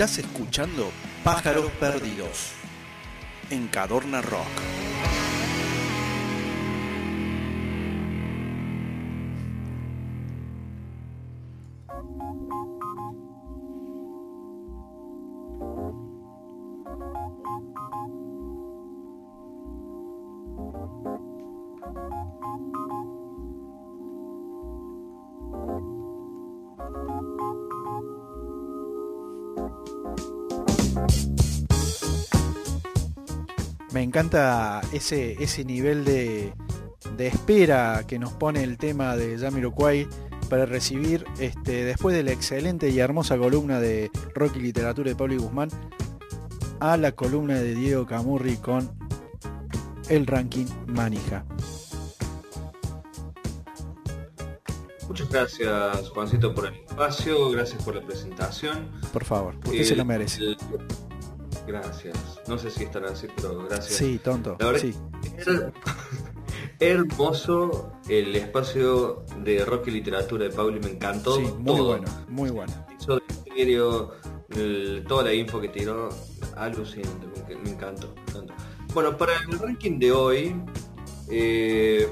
Estás escuchando Pájaros Perdidos en Cadorna Rock. Encanta ese, ese nivel de, de espera que nos pone el tema de Jamiroquai para recibir, este, después de la excelente y hermosa columna de rock y literatura de Pablo y Guzmán, a la columna de Diego Camurri con el ranking Manija. Muchas gracias, Juancito, por el espacio, gracias por la presentación. Por favor, usted se lo merece. El- Gracias. No sé si estará así, pero gracias. Sí, tonto. La verdad Sí. her- hermoso el espacio de rock y literatura de Pauli, me encantó. Sí, muy todo. bueno, muy bueno. Hizo de toda la info que tiró, alucinante, me, enc- me encantó, me encantó. Bueno, para el ranking de hoy, eh,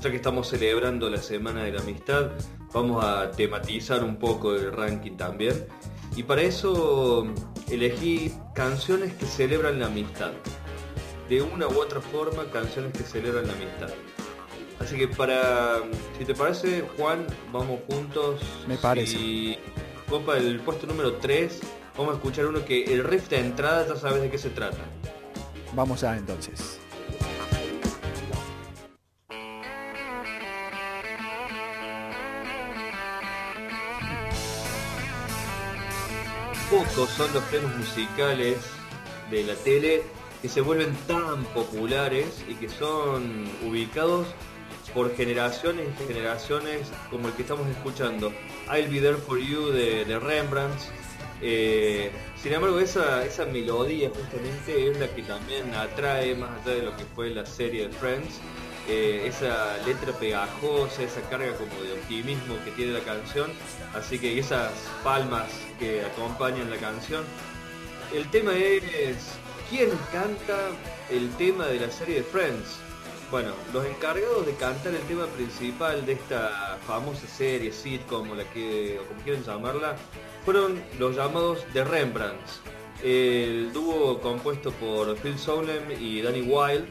ya que estamos celebrando la Semana de la Amistad, vamos a tematizar un poco el ranking también. Y para eso elegí canciones que celebran la amistad. De una u otra forma, canciones que celebran la amistad. Así que para, si te parece, Juan, vamos juntos. Me parece. Y copa el puesto número 3, vamos a escuchar uno que el riff de entrada ya sabes de qué se trata. Vamos a entonces. Pocos son los temas musicales de la tele que se vuelven tan populares y que son ubicados por generaciones y generaciones como el que estamos escuchando. I'll Be There For You de, Rembrandt. Eh, sin embargo, esa, esa melodía justamente es la que también atrae más allá de lo que fue la serie de Friends. Eh, esa letra pegajosa, esa carga como de optimismo que tiene la canción, así que esas palmas que acompañan la canción. El tema es ¿quién canta el tema de la serie de Friends? Bueno, los encargados de cantar el tema principal de esta famosa serie, sitcom o la que, o como quieran llamarla, fueron los llamados The Rembrandts. El dúo compuesto por Phil Solem y Danny Wilde,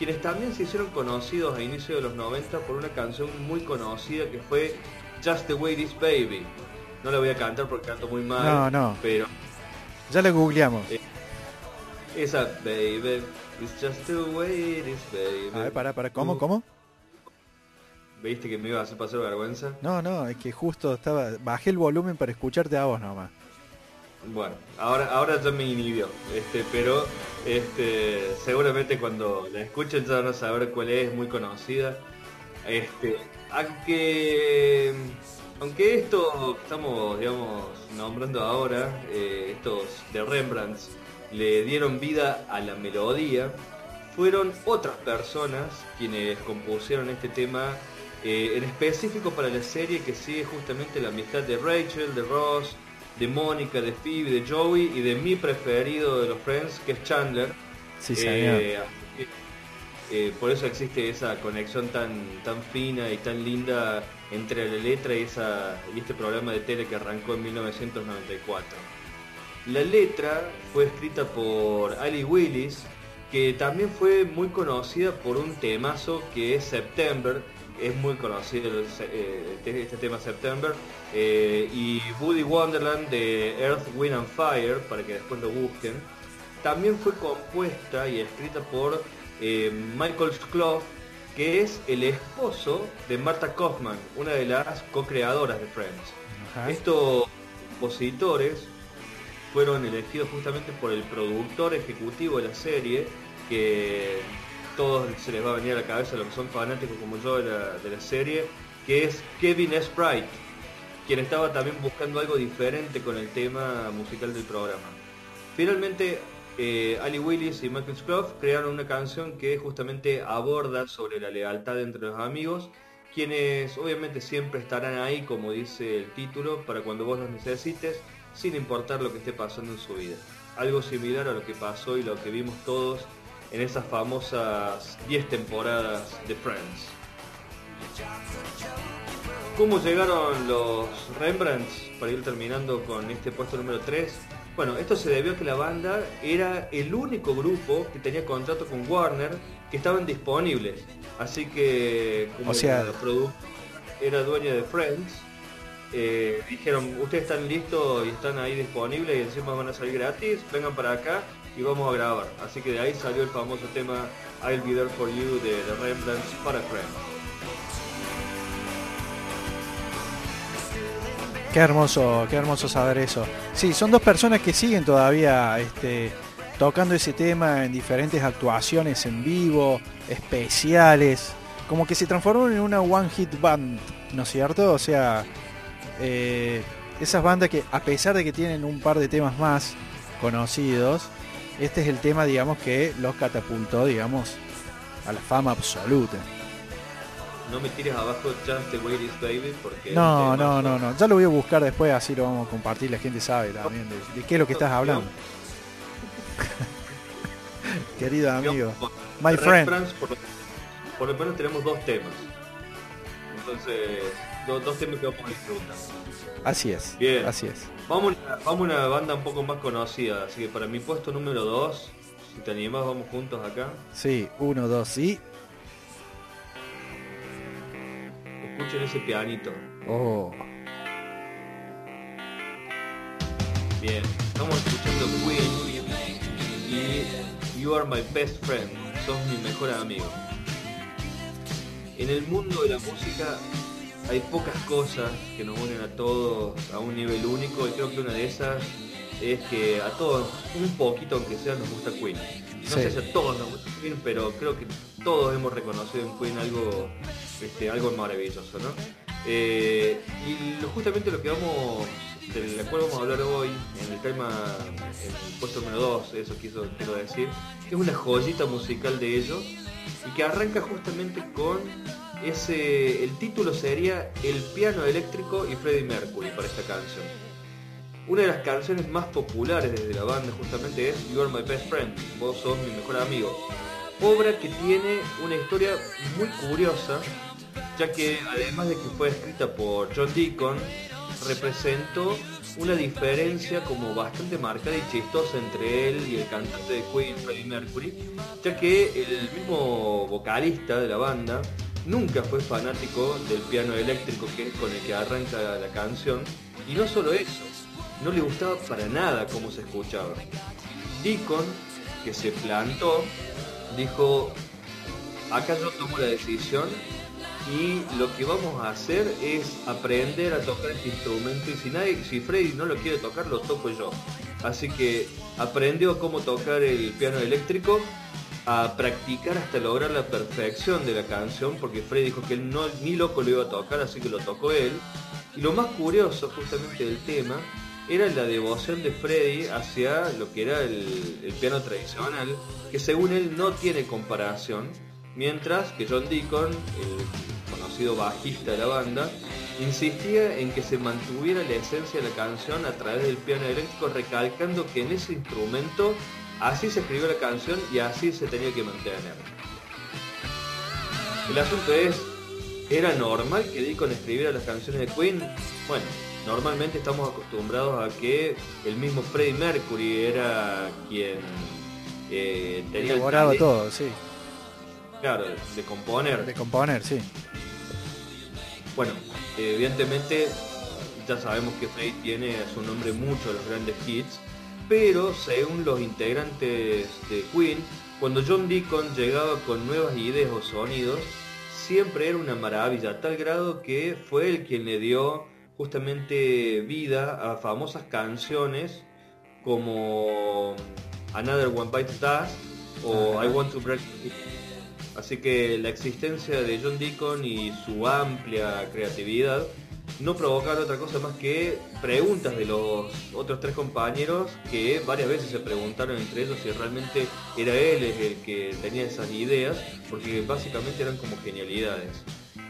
quienes también se hicieron conocidos a inicios de los 90 por una canción muy conocida que fue Just the Way It Is Baby. No la voy a cantar porque canto muy mal, No, no. pero Ya lo googleamos. Eh, esa baby, it's just the way it is, baby. A ver, para, para, ¿cómo, cómo? ¿Viste que me iba a hacer pasar vergüenza? No, no, es que justo estaba, bajé el volumen para escucharte a vos nomás. Bueno, ahora, ahora ya me inhibió, este, pero este, seguramente cuando la escuchen ya van a saber cuál es, muy conocida. Este, aunque, aunque esto estamos, digamos, nombrando ahora, eh, estos de Rembrandt, le dieron vida a la melodía, fueron otras personas quienes compusieron este tema eh, en específico para la serie que sigue justamente la amistad de Rachel, de Ross, de Mónica, de Phoebe, de Joey y de mi preferido de los Friends, que es Chandler. Sí, señor. Eh, que, eh, por eso existe esa conexión tan, tan fina y tan linda entre la letra y, esa, y este programa de tele que arrancó en 1994. La letra fue escrita por Ali Willis, que también fue muy conocida por un temazo que es September, es muy conocido eh, este, este tema September, eh, y Woody Wonderland de Earth, Wind and Fire, para que después lo busquen. También fue compuesta y escrita por eh, Michael Clough, que es el esposo de Marta Kaufman, una de las co-creadoras de Friends. Ajá. Estos compositores fueron elegidos justamente por el productor ejecutivo de la serie, que todos se les va a venir a la cabeza los que son fanáticos como yo de la, de la serie, que es Kevin Sprite, quien estaba también buscando algo diferente con el tema musical del programa. Finalmente, eh, Ali Willis y Michael Scruff crearon una canción que justamente aborda sobre la lealtad entre los amigos, quienes obviamente siempre estarán ahí, como dice el título, para cuando vos los necesites, sin importar lo que esté pasando en su vida. Algo similar a lo que pasó y lo que vimos todos en esas famosas 10 temporadas de Friends. ¿Cómo llegaron los Rembrandts para ir terminando con este puesto número 3? Bueno, esto se debió a que la banda era el único grupo que tenía contrato con Warner que estaban disponibles. Así que como O sea- era dueña de Friends, eh, dijeron, ustedes están listos y están ahí disponibles y encima van a salir gratis, vengan para acá y vamos a grabar. Así que de ahí salió el famoso tema I'll Be There For You de The para Friends. Qué hermoso, qué hermoso saber eso. Sí, son dos personas que siguen todavía este, tocando ese tema en diferentes actuaciones en vivo, especiales, como que se transformaron en una one hit band, ¿no es cierto? O sea, eh, esas bandas que a pesar de que tienen un par de temas más conocidos, este es el tema, digamos, que los catapultó, digamos, a la fama absoluta. No me tires abajo Just the Way It Is Baby porque... No, no, no, no. Ya lo voy a buscar después, así lo vamos a compartir. La gente sabe también de, de qué es lo que estás hablando. Querido amigo. My friend. Por, lo, por lo menos tenemos dos temas. Entonces, do- dos temas que vamos a disfrutar. Así es. Bien. Así es. Vamos, a- vamos a una banda un poco más conocida, así que para mi puesto número 2, si te animas, vamos juntos acá. Sí, uno, dos y. Escuchen ese pianito. Oh. Bien, estamos escuchando Queen y You Are My Best Friend, sos mi mejor amigo. En el mundo de la música hay pocas cosas que nos unen a todos a un nivel único y creo que una de esas es que a todos, un poquito aunque sea, nos gusta Queen. No Sí. sé si a todos nos gusta Queen, pero creo que todos hemos reconocido en Queen algo, este, algo maravilloso, ¿no? Eh, y justamente lo que vamos, del cual vamos a hablar hoy, en el tema, en el puesto número 2, eso quiso, quiero decir, es una joyita musical de ellos y que arranca justamente con el título sería El piano eléctrico y Freddie Mercury para esta canción. Una de las canciones más populares desde la banda justamente es You Are My Best Friend, vos sos mi mejor amigo. Obra que tiene una historia muy curiosa, ya que además de que fue escrita por John Deacon, representó una diferencia como bastante marcada y chistosa entre él y el cantante de Queen, Freddie Mercury, ya que el mismo vocalista de la banda nunca fue fanático del piano eléctrico que es con el que arranca la canción, y no solo eso, no le gustaba para nada cómo se escuchaba. Deacon, que se plantó, dijo, acá yo tomo la decisión y lo que vamos a hacer es aprender a tocar este instrumento y si si Freddy no lo quiere tocar, lo toco yo. Así que aprendió cómo tocar el piano eléctrico, a practicar hasta lograr la perfección de la canción, porque Freddy dijo que él no, ni loco lo iba a tocar, así que lo tocó él. Y lo más curioso justamente del tema era la devoción de Freddy hacia lo que era el, el piano tradicional, que según él no tiene comparación, mientras que John Deacon, el conocido bajista de la banda, insistía en que se mantuviera la esencia de la canción a través del piano eléctrico, recalcando que en ese instrumento así se escribió la canción y así se tenía que mantener. El asunto es, ¿era normal que Deacon escribiera las canciones de Queen? Bueno, normalmente estamos acostumbrados a que el mismo Freddie Mercury era quien eh, tenía el Elaboraba talento, todo, sí. claro, de componer. De componer, sí. Bueno, evidentemente ya sabemos que Freddie tiene a su nombre muchos de los grandes hits, pero según los integrantes de Queen, cuando John Deacon llegaba con nuevas ideas o sonidos, siempre era una maravilla, a tal grado que fue el quien le dio justamente vida a famosas canciones como Another One Bites Dust o. I Want to Break. Así que la existencia de John Deacon y su amplia creatividad no provocaron otra cosa más que preguntas de los otros tres compañeros que varias veces se preguntaron entre ellos si realmente era él el que tenía esas ideas, porque básicamente eran como genialidades.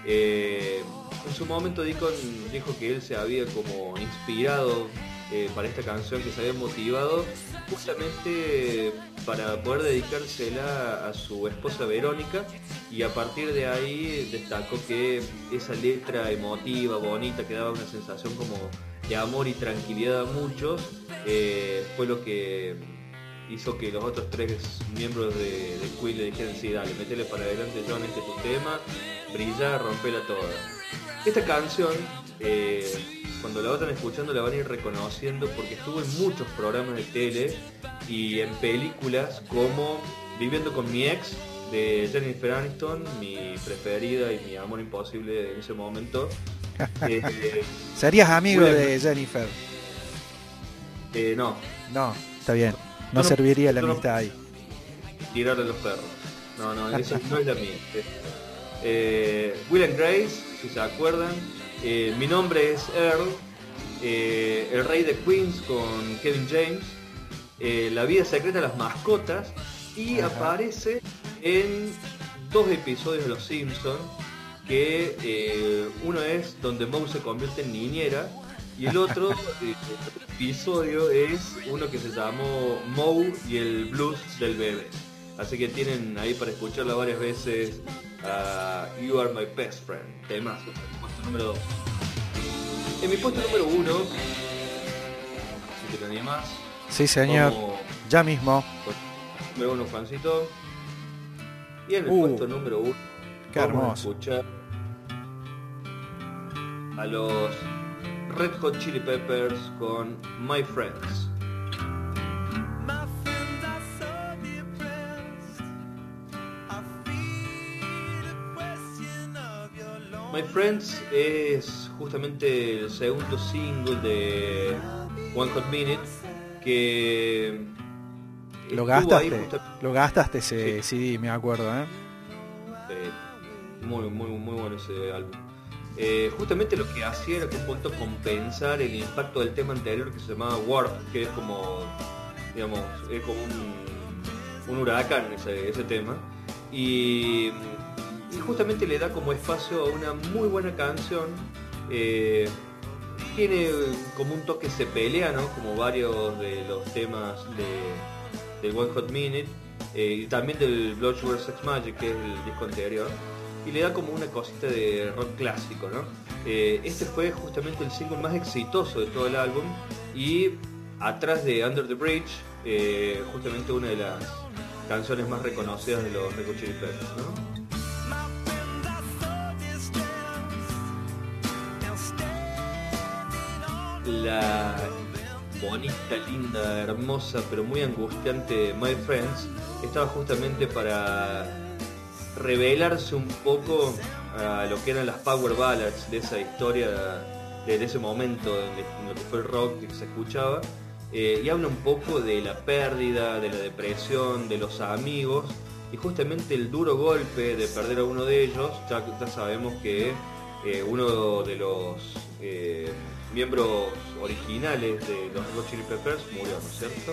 Eh, en su momento Deacon dijo que él se había como inspirado eh, para esta canción que se había motivado justamente para poder dedicársela a su esposa Verónica y a partir de ahí destacó que esa letra emotiva, bonita, que daba una sensación como de amor y tranquilidad a muchos, eh, fue lo que hizo que los otros tres miembros de, de Queen le dijeran, sí, dale, metele para adelante John, este es tu tema, brilla, rompela toda. Esta canción, eh, cuando la vayan escuchando la van a ir reconociendo porque estuvo en muchos programas de tele y en películas como Viviendo con mi ex de Jennifer Aniston, mi preferida y mi amor imposible en ese momento. Eh, ¿Serías amigo de Jennifer? Eh, no. No, está bien. No, serviría la amistad ahí. Tirarle los perros. No, no, eso no es la mía. Eh, Will and Grace, si se acuerdan. Eh, mi nombre es Earl. Eh, el rey de Queens con Kevin James. la vida secreta de las mascotas. Y aparece en dos episodios de Los Simpsons. Que uno es donde Moe se convierte en niñera y el otro episodio es uno que se llamó Moe y el blues del bebé. Así que tienen ahí para escucharla varias veces You Are My Best Friend, temas, en mi puesto número 2. En mi puesto número 1, si te más. Sí, señor. ya mismo. Número 1, Juancito. Y en el uh, puesto número 1, qué hermoso. A escuchar a los Red Hot Chili Peppers con My Friends. My Friends es justamente el segundo single de One Hot Minute que lo gastaste, lo gastaste ese CD, me acuerdo, ¿eh? muy, muy, muy bueno ese álbum. Eh, justamente lo que hacía era que un punto compensar el impacto del tema anterior que se llamaba Warp, que es como, digamos, es como un, huracán ese, tema. Y, justamente le da como espacio a una muy buena canción. Eh, tiene como un toque se pelea, ¿no? Como varios de los temas de, del One Hot Minute eh, y también del Blood Sugar Sex Magic, que es el disco anterior y le da como una cosita de rock clásico, ¿no? Eh, este fue justamente el single más exitoso de todo el álbum y atrás de Under the Bridge, justamente una de las canciones más reconocidas de los Peppers, ¿no? La bonita, linda, hermosa, pero muy angustiante My Friends estaba justamente para revelarse un poco a lo que eran las power ballads de esa historia, de, ese momento en, lo que fue el rock que se escuchaba, eh, y habla un poco de la pérdida, de la depresión, de los amigos, y justamente el duro golpe de perder a uno de ellos, ya, ya sabemos que eh, uno de los eh, miembros originales de los Red Peppers murió, ¿no es cierto?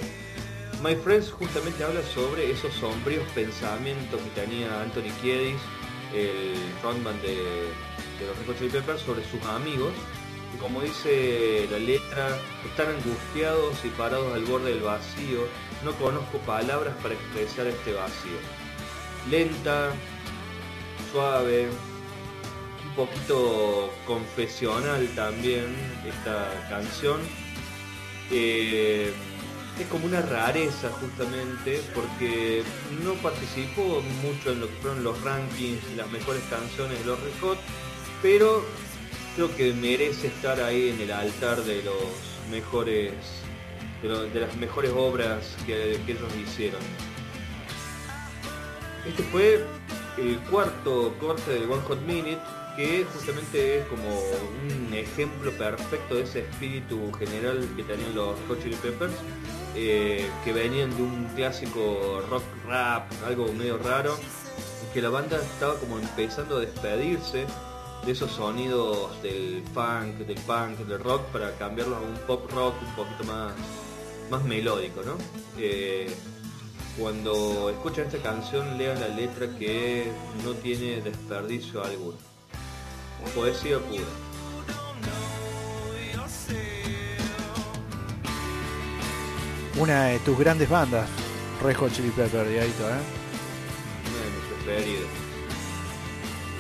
My Friends justamente habla sobre esos sombríos pensamientos que tenía Anthony Kiedis, el frontman de, los Red Chili Peppers, sobre sus amigos. Y como dice la letra, están angustiados y parados al borde del vacío. No conozco palabras para expresar este vacío. Lenta, suave, poquito confesional también esta canción. Eh, es como una rareza justamente porque no participó mucho en lo que fueron los rankings las mejores canciones de los Red pero creo que merece estar ahí en el altar de los mejores de, las mejores obras que, ellos hicieron. Este fue el cuarto corte del One Hot Minute que justamente es como un ejemplo perfecto de ese espíritu general que tenían los Hot Chili Peppers eh, que venían de un clásico rock rap, algo medio raro, y que la banda estaba como empezando a despedirse de esos sonidos del funk, del punk, del rock, para cambiarlo a un pop rock un poquito más, más melódico, ¿no? Eh, cuando escuchan esta canción lean la letra que no tiene desperdicio alguno. Poesía pura. Una de tus grandes bandas, Red Hot Chili Pepper, Diadito, ¿eh? Una de mis preferidas.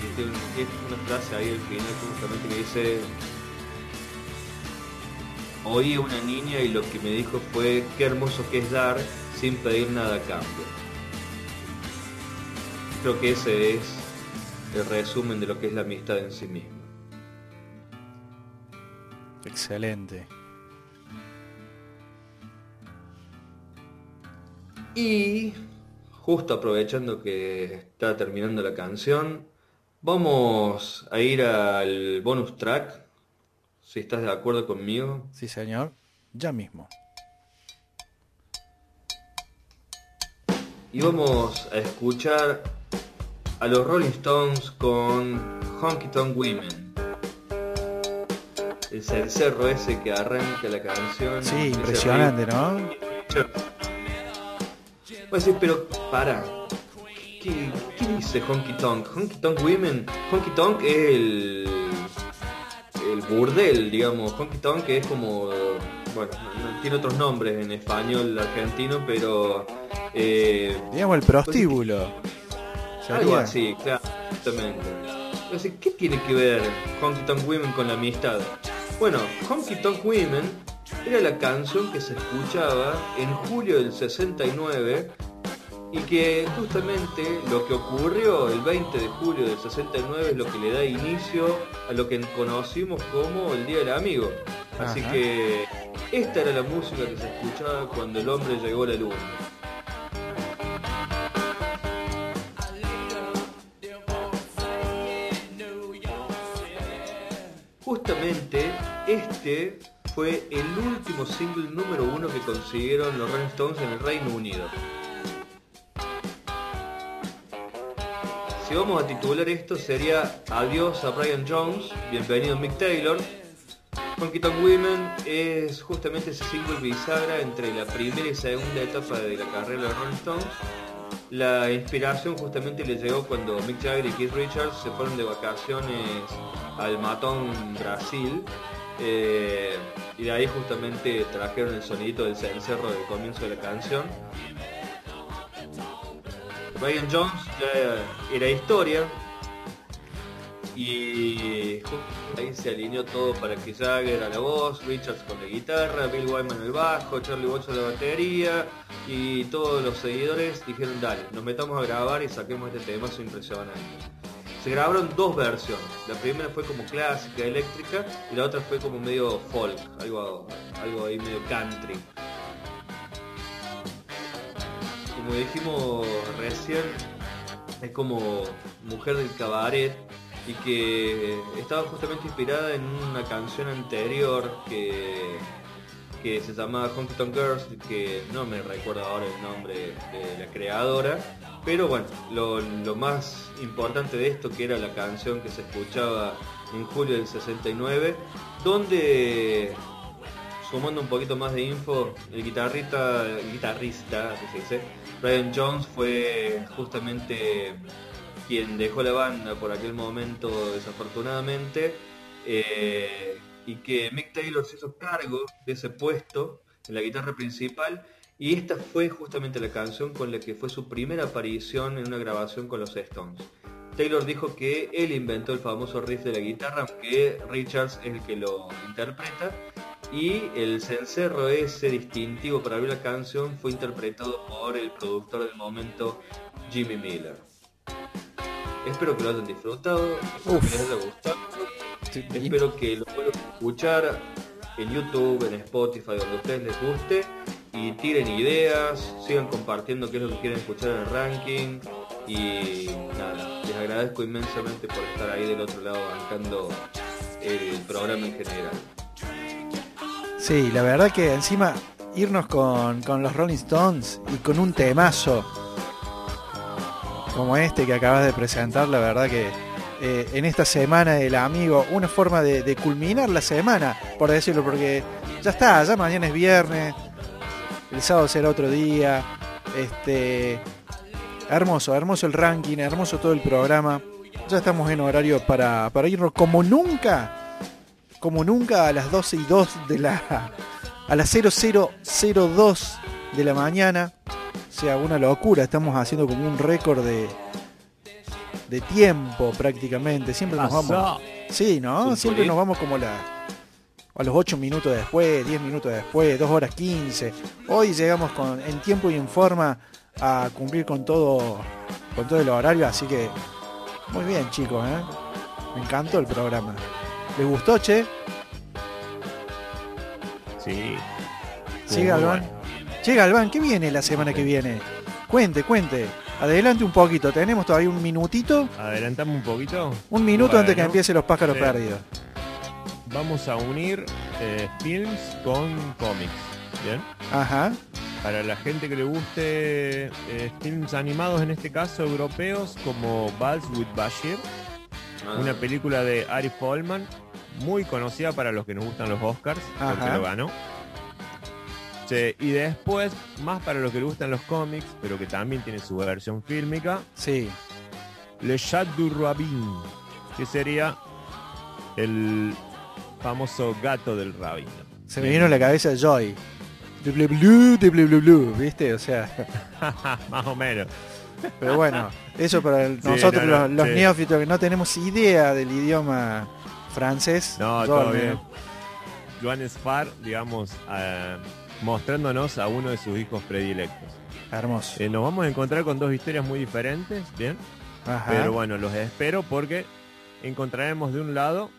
Y tiene, tiene una frase ahí al final justamente que dice Oí a una niña y lo que me dijo fue qué hermoso que es dar sin pedir nada a cambio. Creo que ese es el resumen de lo que es la amistad en sí misma. Excelente. Y justo aprovechando que está terminando la canción, vamos a ir al bonus track, si estás de acuerdo conmigo. Sí, señor. Ya mismo. Y vamos a escuchar a los Rolling Stones con Honky Tonk Women. El cencerro ese que arranca la canción. Sí, impresionante. ¿no? Pues sí, pero para. ¿Qué, qué dice Honky Tonk? Honky Tonk Women. Honky Tonk es el. El burdel, digamos. Honky Tonk es como. Bueno, no- tiene otros nombres en español argentino, pero. eh, Digamos el prostíbulo. Algo así, claro, justamente. Entonces, ¿qué tiene que ver Honky Tonk Women con la amistad? Bueno, Honky Tonk Women era la canción que se escuchaba en julio del 69 y que justamente lo que ocurrió el 20 de julio del 69 es lo que le da inicio a lo que conocimos como el Día del Amigo. Así Ajá. que esta era la música que se escuchaba cuando el hombre llegó a la luna. Justamente este fue el último single número uno que consiguieron los Rolling Stones en el Reino Unido. Si vamos a titular esto sería Adiós a Brian Jones, bienvenido Mick Taylor. Honky Tonk Women es justamente ese single bisagra entre la primera y segunda etapa de la carrera de los Rolling Stones. La inspiración justamente le llegó cuando Mick Jagger y Keith Richards se fueron de vacaciones al Matón, Brasil. eh, y de ahí justamente trajeron el sonidito del cencerro del comienzo de la canción. Brian Jones ya era historia y ahí se alineó todo para que Jagger a la voz, Richards con la guitarra, Bill Wyman el bajo, Charlie Watts a la batería y todos los seguidores dijeron dale, nos metamos a grabar y saquemos este tema impresionante. Se grabaron dos versiones, la primera fue como clásica, eléctrica y la otra fue como medio folk, algo, algo ahí medio country. Como dijimos recién, es como mujer del cabaret y que estaba justamente inspirada en una canción anterior que, que se llamaba Honky Girls, que no me recuerdo ahora el nombre de la creadora, pero bueno, lo, lo más importante de esto que era la canción que se escuchaba en julio del 69, donde sumando un poquito más de info, el guitarrista, el guitarrista, dice, Brian Jones fue justamente quien dejó la banda por aquel momento desafortunadamente eh, y que Mick Taylor se hizo cargo de ese puesto en la guitarra principal y esta fue justamente la canción con la que fue su primera aparición en una grabación con los Stones. Taylor dijo que él inventó el famoso riff de la guitarra, aunque Richards es el que lo interpreta y el cencerro ese distintivo para abrir la canción fue interpretado por el productor del momento Jimmy Miller. Espero que lo hayan disfrutado, espero Uf. que les haya gustado, Sí, espero que lo puedan escuchar en YouTube, en Spotify, donde a ustedes les guste. Y tiren ideas, sigan compartiendo qué es lo que quieren escuchar en el ranking. Y nada, les agradezco inmensamente por estar ahí del otro lado bancando el programa en general. Sí, la verdad que encima irnos con, con los Rolling Stones y con un temazo como este que acabas de presentar, la verdad que eh, en esta semana del amigo, una forma de, culminar la semana, por decirlo, porque ya está, ya mañana es viernes, el sábado será otro día, este hermoso, hermoso el ranking, hermoso todo el programa, ya estamos en horario para, para irnos como nunca como nunca a las 12 y 2 de la, a las 0002 de la mañana. Sea, una locura. Estamos haciendo como un récord de, de tiempo prácticamente. Siempre nos vamos. Sí, ¿no? Siempre nos vamos como la, a los 8 minutos después, 10 minutos después, 2 horas 15. Hoy llegamos con, en tiempo y en forma a cumplir con todo, con todo el horario, así que muy bien chicos, ¿eh? me encantó el programa. ¿Les gustó, che? Sí. Sí, Galván. Che, Galván, ¿qué viene la semana que viene? Cuente, cuente. Adelante un poquito, tenemos todavía un minutito. Adelantamos un poquito. Un minuto antes que empiece los pájaros perdidos. Vamos a unir eh, films con cómics. ¿Bien? Ajá. Para la gente que le guste eh, films animados, en este caso europeos, como Balls with Bashir, ah. una película de Ari Folman, muy conocida para los que nos gustan los Oscars, porque lo ganó y después, más para los que le gustan los cómics, pero que también tiene su versión fílmica. Sí. Le Chat du Rabin, que sería el famoso gato del rabino. Se me vino a la cabeza Joy. De blue, blue, de blue, blue, ¿viste? O sea. más o menos. Pero bueno, eso para nosotros los, neófitos que no tenemos idea del idioma francés. No, todo bien. Joan Spar, digamos, uh, mostrándonos a uno de sus hijos predilectos. Hermoso. Eh, nos vamos a encontrar con dos historias muy diferentes, ¿bien? Pero bueno, los espero porque encontraremos de un lado,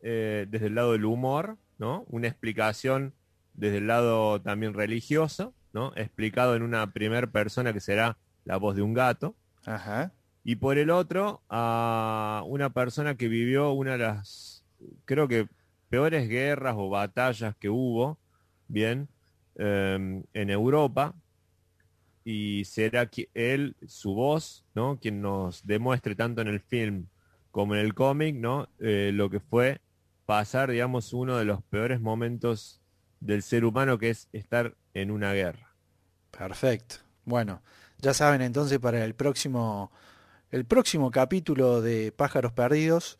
eh, desde el lado del humor, ¿no? Una explicación desde el lado también religioso, ¿no? Explicado en una primera persona que será la voz de un gato. Ajá. Y por el otro, a una persona que vivió una de las, creo que, peores guerras o batallas que hubo, ¿bien? Em, en Europa y será que él, su voz, ¿no? Quien nos demuestre tanto en el film como en el cómic, ¿no? Eh, lo que fue pasar, digamos, uno de los peores momentos del ser humano, que es estar en una guerra. Perfecto. Bueno, ya saben entonces para el próximo, el próximo capítulo de Pájaros Perdidos,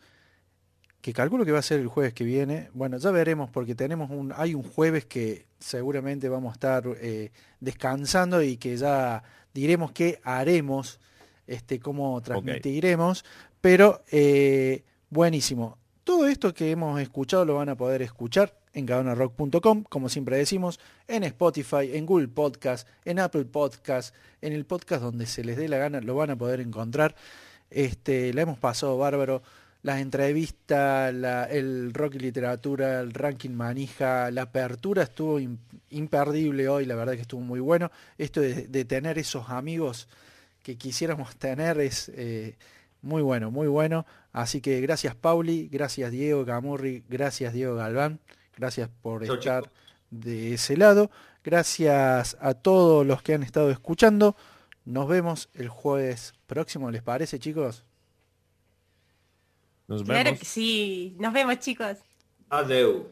que calculo que va a ser el jueves que viene. Bueno, ya veremos porque tenemos un, hay un jueves que seguramente vamos a estar eh, descansando y que ya diremos qué haremos, este, cómo transmitiremos, pero eh, buenísimo. Todo esto que hemos escuchado lo van a poder escuchar en cadonarrock.com, como siempre decimos, en Spotify, en Google Podcast, en Apple Podcast, en el podcast donde se les dé la gana, lo van a poder encontrar. Este, la hemos pasado bárbaro las entrevistas, el rock y literatura, el ranking manija, la apertura estuvo imperdible hoy, la verdad que estuvo muy bueno. Esto de, tener esos amigos que quisiéramos tener es eh, muy bueno, muy bueno. Así que gracias Pauli, gracias Diego Camurri, gracias Diego Galván, gracias por estar de ese lado. Gracias a todos los que han estado escuchando. Nos vemos el jueves próximo, ¿les parece chicos? Nos vemos. Claro que sí. Nos vemos, chicos. Adeu.